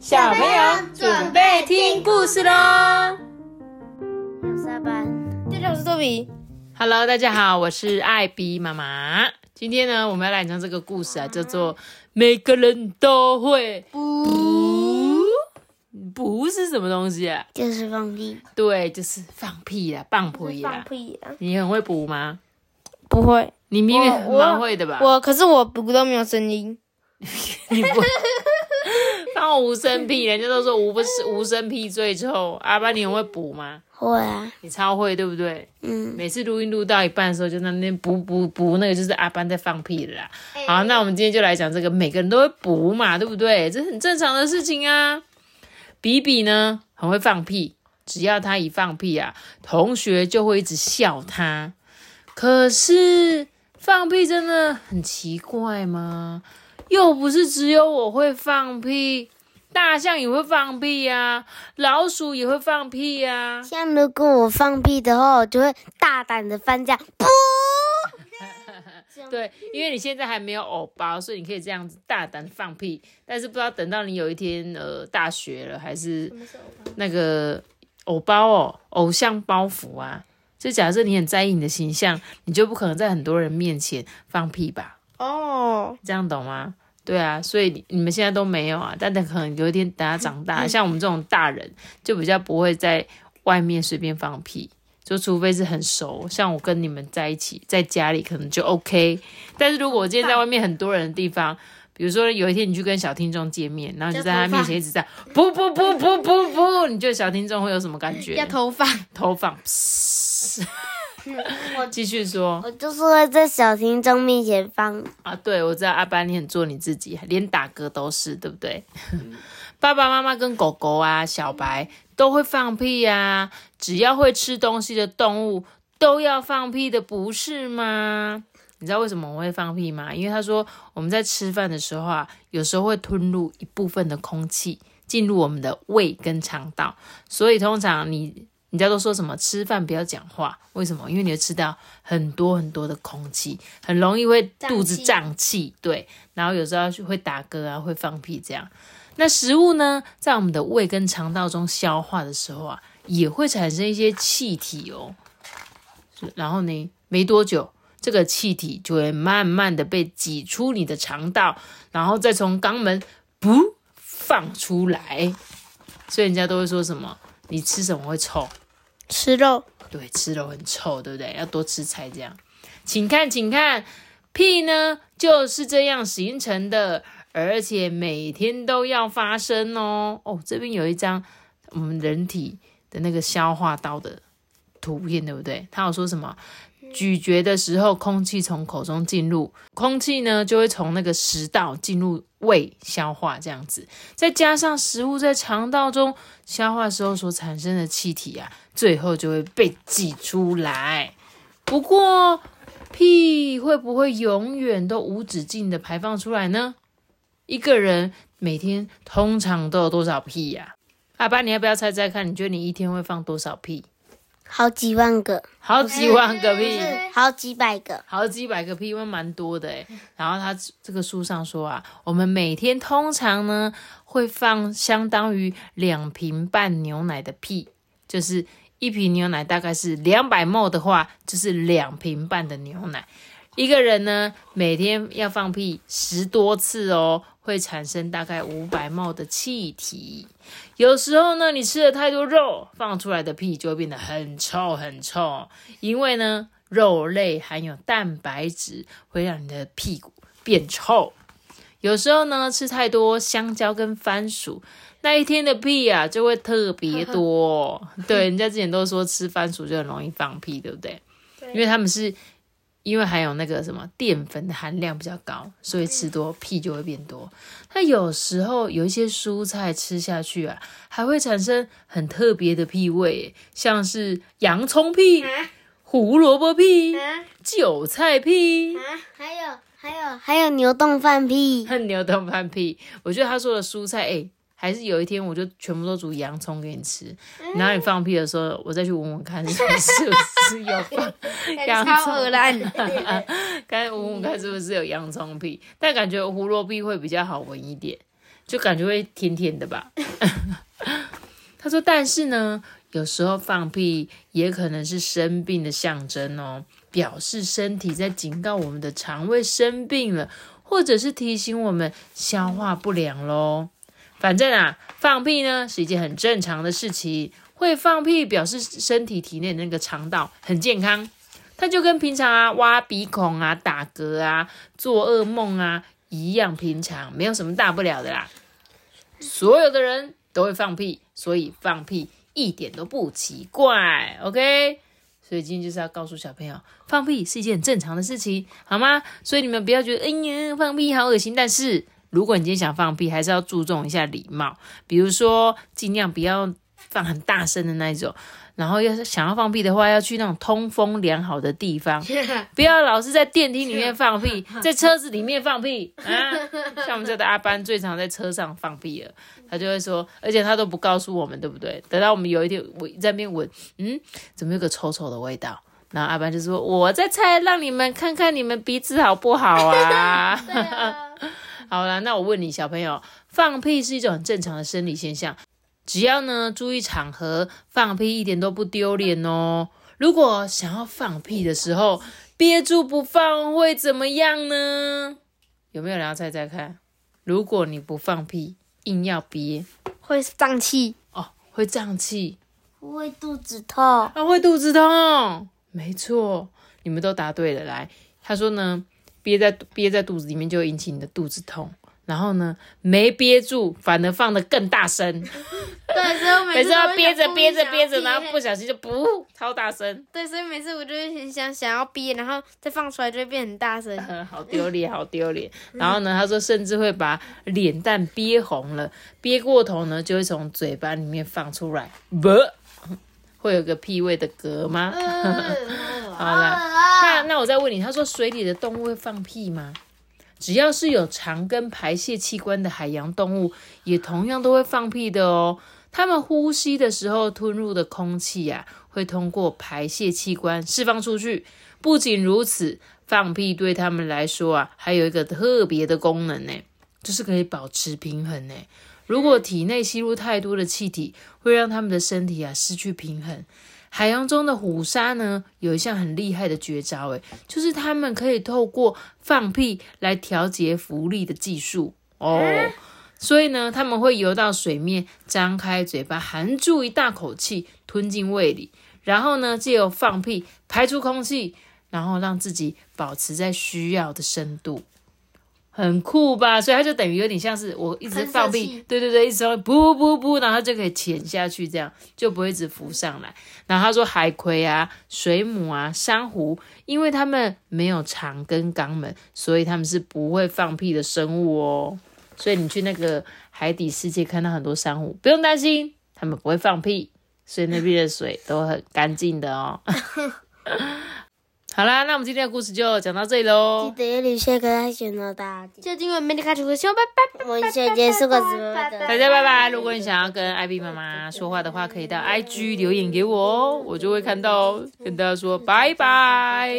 小朋友准备听故事喽。下班，大家好，我是豆比。Hello，大家好，我是艾比妈妈。今天呢，我们要来讲这个故事啊，叫做“每个人都会不不是什么东西啊？就是放屁，对，就是放屁啦，放屁啦。放屁啦！你很会补吗？不会，你明明我蛮会的吧？我可是我补都没有声音。你不放无声屁，人家都说无不是无声屁最臭。阿爸，你很会补吗？会啊，你超会，对不对？嗯，每次录音录到一半的时候，就在那边补补补，那个就是阿班在放屁了啦。好，那我们今天就来讲这个，每个人都会补嘛，对不对？这很正常的事情啊。比比呢很会放屁，只要他一放屁啊，同学就会一直笑他。可是放屁真的很奇怪吗？又不是只有我会放屁，大象也会放屁呀、老鼠也会放屁呀、像如果我放屁的话，我就会大胆的翻这样，噗！对，因为你现在还没有偶包，所以你可以这样子大胆放屁。但是不知道等到你有一天呃大学了，还是那个偶包哦，偶像包袱啊，就假设你很在意你的形象，你就不可能在很多人面前放屁吧？哦，这样懂吗？对啊，所以你你们现在都没有啊，但等可能有一天等他长大，像我们这种大人就比较不会在外面随便放屁，就除非是很熟，像我跟你们在一起，在家里可能就 OK。但是如果我今天在外面很多人的地方，比如说有一天你去跟小听众见面，然后你就在他面前一直在不不不不不不，你觉得小听众会有什么感觉？要投放，投放，继续说。我就是会在小听众面前放，啊，对，我知道阿班你很做你自己，连打嗝都是，对不对？爸爸妈妈跟狗狗啊、小白都会放屁啊，只要会吃东西的动物都要放屁的，不是吗？你知道为什么我会放屁吗？因为他说我们在吃饭的时候啊，有时候会吞入一部分的空气进入我们的胃跟肠道，所以通常你人家都说什么吃饭不要讲话，为什么？因为你会吃到很多很多的空气，很容易会肚子胀气，对，然后有时候会打嗝啊，会放屁这样。那食物呢，在我们的胃跟肠道中消化的时候啊，也会产生一些气体哦。然后呢，没多久，这个气体就会慢慢的被挤出你的肠道，然后再从肛门不放出来。所以人家都会说什么，你吃什么会臭？吃肉。对，吃肉很臭，对不对？要多吃菜这样。请看，请看，屁呢就是这样形成的，而且每天都要发生哦。哦，这边有一张我们人体的那个消化道的图片，对不对？他有说什么？咀嚼的时候，空气从口中进入，空气呢就会从那个食道进入胃消化，这样子。再加上食物在肠道中消化时候所产生的气体啊，最后就会被挤出来。不过，屁会不会永远都无止境的排放出来呢？一个人每天通常都有多少屁呀、阿爸，你要不要猜猜看？你觉得你一天会放多少屁？好几万个，好几万个屁。好几百个，好几百个屁，因为蛮多的诶。然后他这个书上说啊，我们每天通常呢会放相当于两瓶半牛奶的屁，就是一瓶牛奶大概是两百 ml 的话，就是两瓶半的牛奶。一个人呢每天要放屁十多次哦，会产生大概五百 ml 的气体。有时候呢，你吃了太多肉，放出来的屁就会变得很臭很臭，因为呢。肉类含有蛋白质，会让你的屁股变臭。有时候呢，吃太多香蕉跟番薯，那一天的屁啊就会特别 多。对，人家之前都说吃番薯就很容易放屁，对不对？因为他们是因为含有那个什么淀粉的含量比较高，所以吃多屁就会变多。那有时候有一些蔬菜吃下去啊，还会产生很特别的屁味，像是洋葱屁。胡萝卜屁、啊韭菜屁、啊，还有还有还有牛冻饭屁，和 牛顿饭屁。我觉得他说的蔬菜，哎、还是有一天我就全部都煮洋葱给你吃，然后你放屁的时候，我再去闻闻看是不是有放 洋葱，烂。看闻闻看是不是有洋葱屁。但感觉胡萝卜屁会比较好闻一点。就感觉会甜甜的吧。他说，但是呢，有时候放屁也可能是生病的象征哦，表示身体在警告我们的肠胃生病了，或者是提醒我们消化不良喽。反正啊，放屁呢是一件很正常的事情，会放屁表示身体体内的那个肠道很健康，它就跟平常啊挖鼻孔啊、打嗝啊、做噩梦啊一样平常，没有什么大不了的啦。所有的人都会放屁，所以放屁一点都不奇怪，OK？所以今天就是要告诉小朋友，放屁是一件很正常的事情，好吗？所以你们不要觉得，哎呀，放屁好恶心。但是如果你今天想放屁，还是要注重一下礼貌，比如说尽量不要放很大声的那种。然后要是想要放屁的话，要去那种通风良好的地方，不要老是在电梯里面放屁，在车子里面放屁啊！像我们这的阿班最常在车上放屁了，他就会说，而且他都不告诉我们，对不对？等到我们有一天我在那边闻，嗯，怎么有个臭臭的味道？然后阿班就说，我在猜，让你们看看你们鼻子好不好啊？好了，那我问你，小朋友，放屁是一种很正常的生理现象。只要呢注意场合，放屁一点都不丢脸哦。如果想要放屁的时候憋住不放，会怎么样呢？有没有人要猜猜看？如果你不放屁，硬要憋，会胀气哦，会胀气，会肚子痛，啊，会肚子痛。没错，你们都答对了。来，他说呢，憋在憋在肚子里面就会引起你的肚子痛。然后呢，没憋住，反而放的更大声。对，所以每次要憋着憋着憋着，然后不小心就不超大声。对，所以每次我就会很想想要憋，然后再放出来就会变很大声。好丢脸，好丢脸。然后呢，他说甚至会把脸蛋憋红了，憋过头呢就会从嘴巴里面放出来，不，会有个屁味的嗝吗？好了，那那我再问你，他说水里的动物会放屁吗？只要是有肠跟排泄器官的海洋动物，也同样都会放屁的哦。它们呼吸的时候吞入的空气呀，会通过排泄器官释放出去。不仅如此，放屁对他们来说啊，还有一个特别的功能呢，就是可以保持平衡呢。如果体内吸入太多的气体，会让他们的身体啊失去平衡。海洋中的虎鲨呢，有一项很厉害的绝招，诶，就是他们可以透过放屁来调节浮力的技术哦。所以呢，他们会游到水面，张开嘴巴，含住一大口气，吞进胃里，然后呢，借由放屁排出空气，然后让自己保持在需要的深度。很酷吧？所以它就等于有点像是我一直放屁，对对对，一直说噗噗噗，然后它就可以潜下去，这样就不会一直浮上来。然后他说海葵啊、水母啊、珊瑚，因为它们没有肠跟肛门，所以它们是不会放屁的生物哦。所以你去那个海底世界看到很多珊瑚，不用担心，它们不会放屁，所以那边的水都很干净的哦。好啦，那我们今天的故事就讲到这里喽。记得要留下个爱心哦，大家。就今晚没你开出个小拜拜。我先结束个直播的。大家拜拜。如果你想要跟艾比妈妈说话的话，可以到 IG 留言给我哦，我就会看到，跟大家说拜拜。